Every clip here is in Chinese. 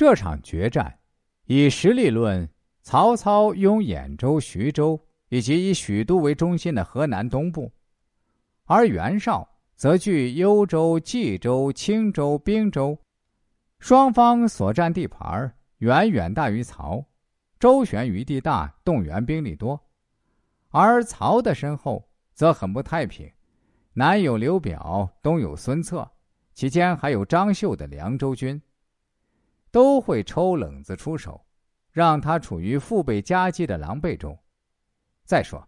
这场决战，以实力论，曹操拥兖州、徐州以及以许都为中心的河南东部，而袁绍则据幽州、冀州、青州、并州，双方所占地盘远远大于曹，周旋余地大，动员兵力多。而曹的身后则很不太平，南有刘表，东有孙策，其间还有张绣的凉州军。都会抽冷子出手，让他处于腹背夹击的狼狈中。再说，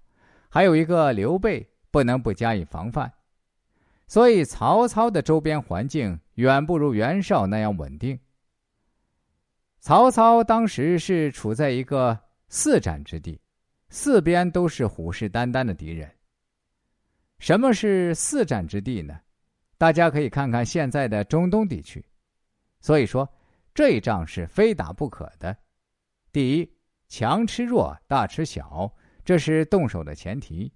还有一个刘备，不能不加以防范。所以，曹操的周边环境远不如袁绍那样稳定。曹操当时是处在一个四战之地，四边都是虎视眈眈的敌人。什么是四战之地呢？大家可以看看现在的中东地区。所以说。这一仗是非打不可的。第一，强吃弱，大吃小，这是动手的前提。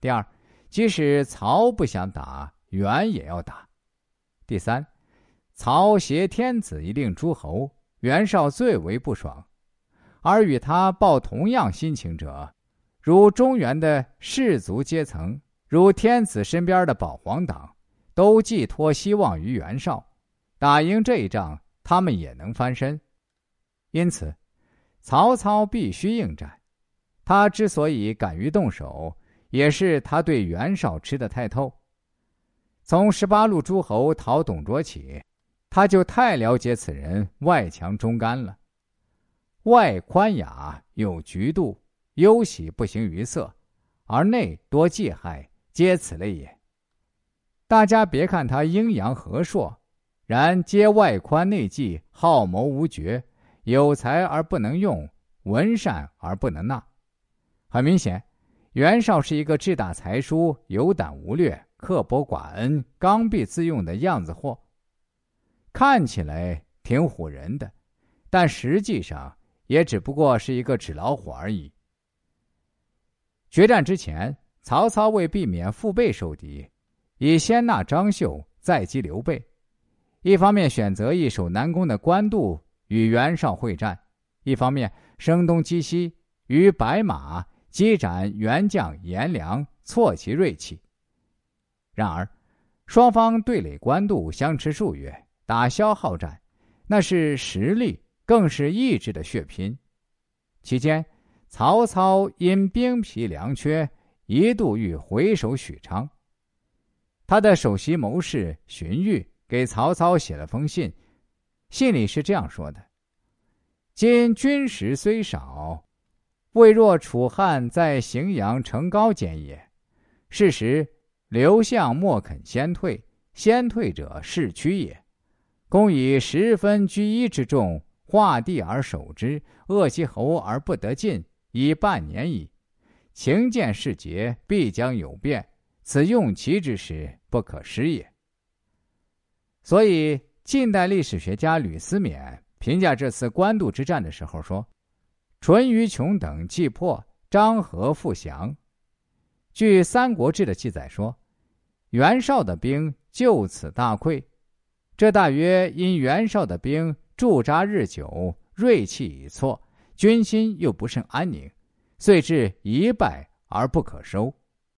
第二，即使曹不想打，袁也要打。第三，曹挟天子以令诸侯，袁绍最为不爽。而与他抱同样心情者，如中原的士族阶层，如天子身边的保皇党，都寄托希望于袁绍，打赢这一仗。他们也能翻身，因此，曹操必须应战。他之所以敢于动手，也是他对袁绍吃的太透。从十八路诸侯讨董卓起，他就太了解此人外强中干了。外宽雅有局度，忧喜不形于色，而内多忌害，皆此类也。大家别看他阴阳和硕。然皆外宽内忌，好谋无绝，有才而不能用，文善而不能纳。很明显，袁绍是一个志大才疏、有胆无略、刻薄寡恩、刚愎自用的样子货。看起来挺唬人的，但实际上也只不过是一个纸老虎而已。决战之前，曹操为避免腹背受敌，以先纳张绣，再击刘备。一方面选择易守难攻的官渡与袁绍会战，一方面声东击西，与白马击斩袁将颜良，挫其锐气。然而，双方对垒官渡相持数月，打消耗战，那是实力，更是意志的血拼。期间，曹操因兵疲粮缺，一度欲回守许昌。他的首席谋士荀彧。给曹操写了封信，信里是这样说的：“今军食虽少，未若楚汉在荥阳城高间也。是时刘项莫肯先退，先退者势屈也。公以十分居一之众，画地而守之，扼其喉而不得进，已半年矣。情见事节，必将有变。此用其之时，不可失也。”所以，近代历史学家吕思勉评价这次官渡之战的时候说：“淳于琼等既破，张合复降。”据《三国志》的记载说，袁绍的兵就此大溃，这大约因袁绍的兵驻扎日久，锐气已挫，军心又不甚安宁，遂至一败而不可收。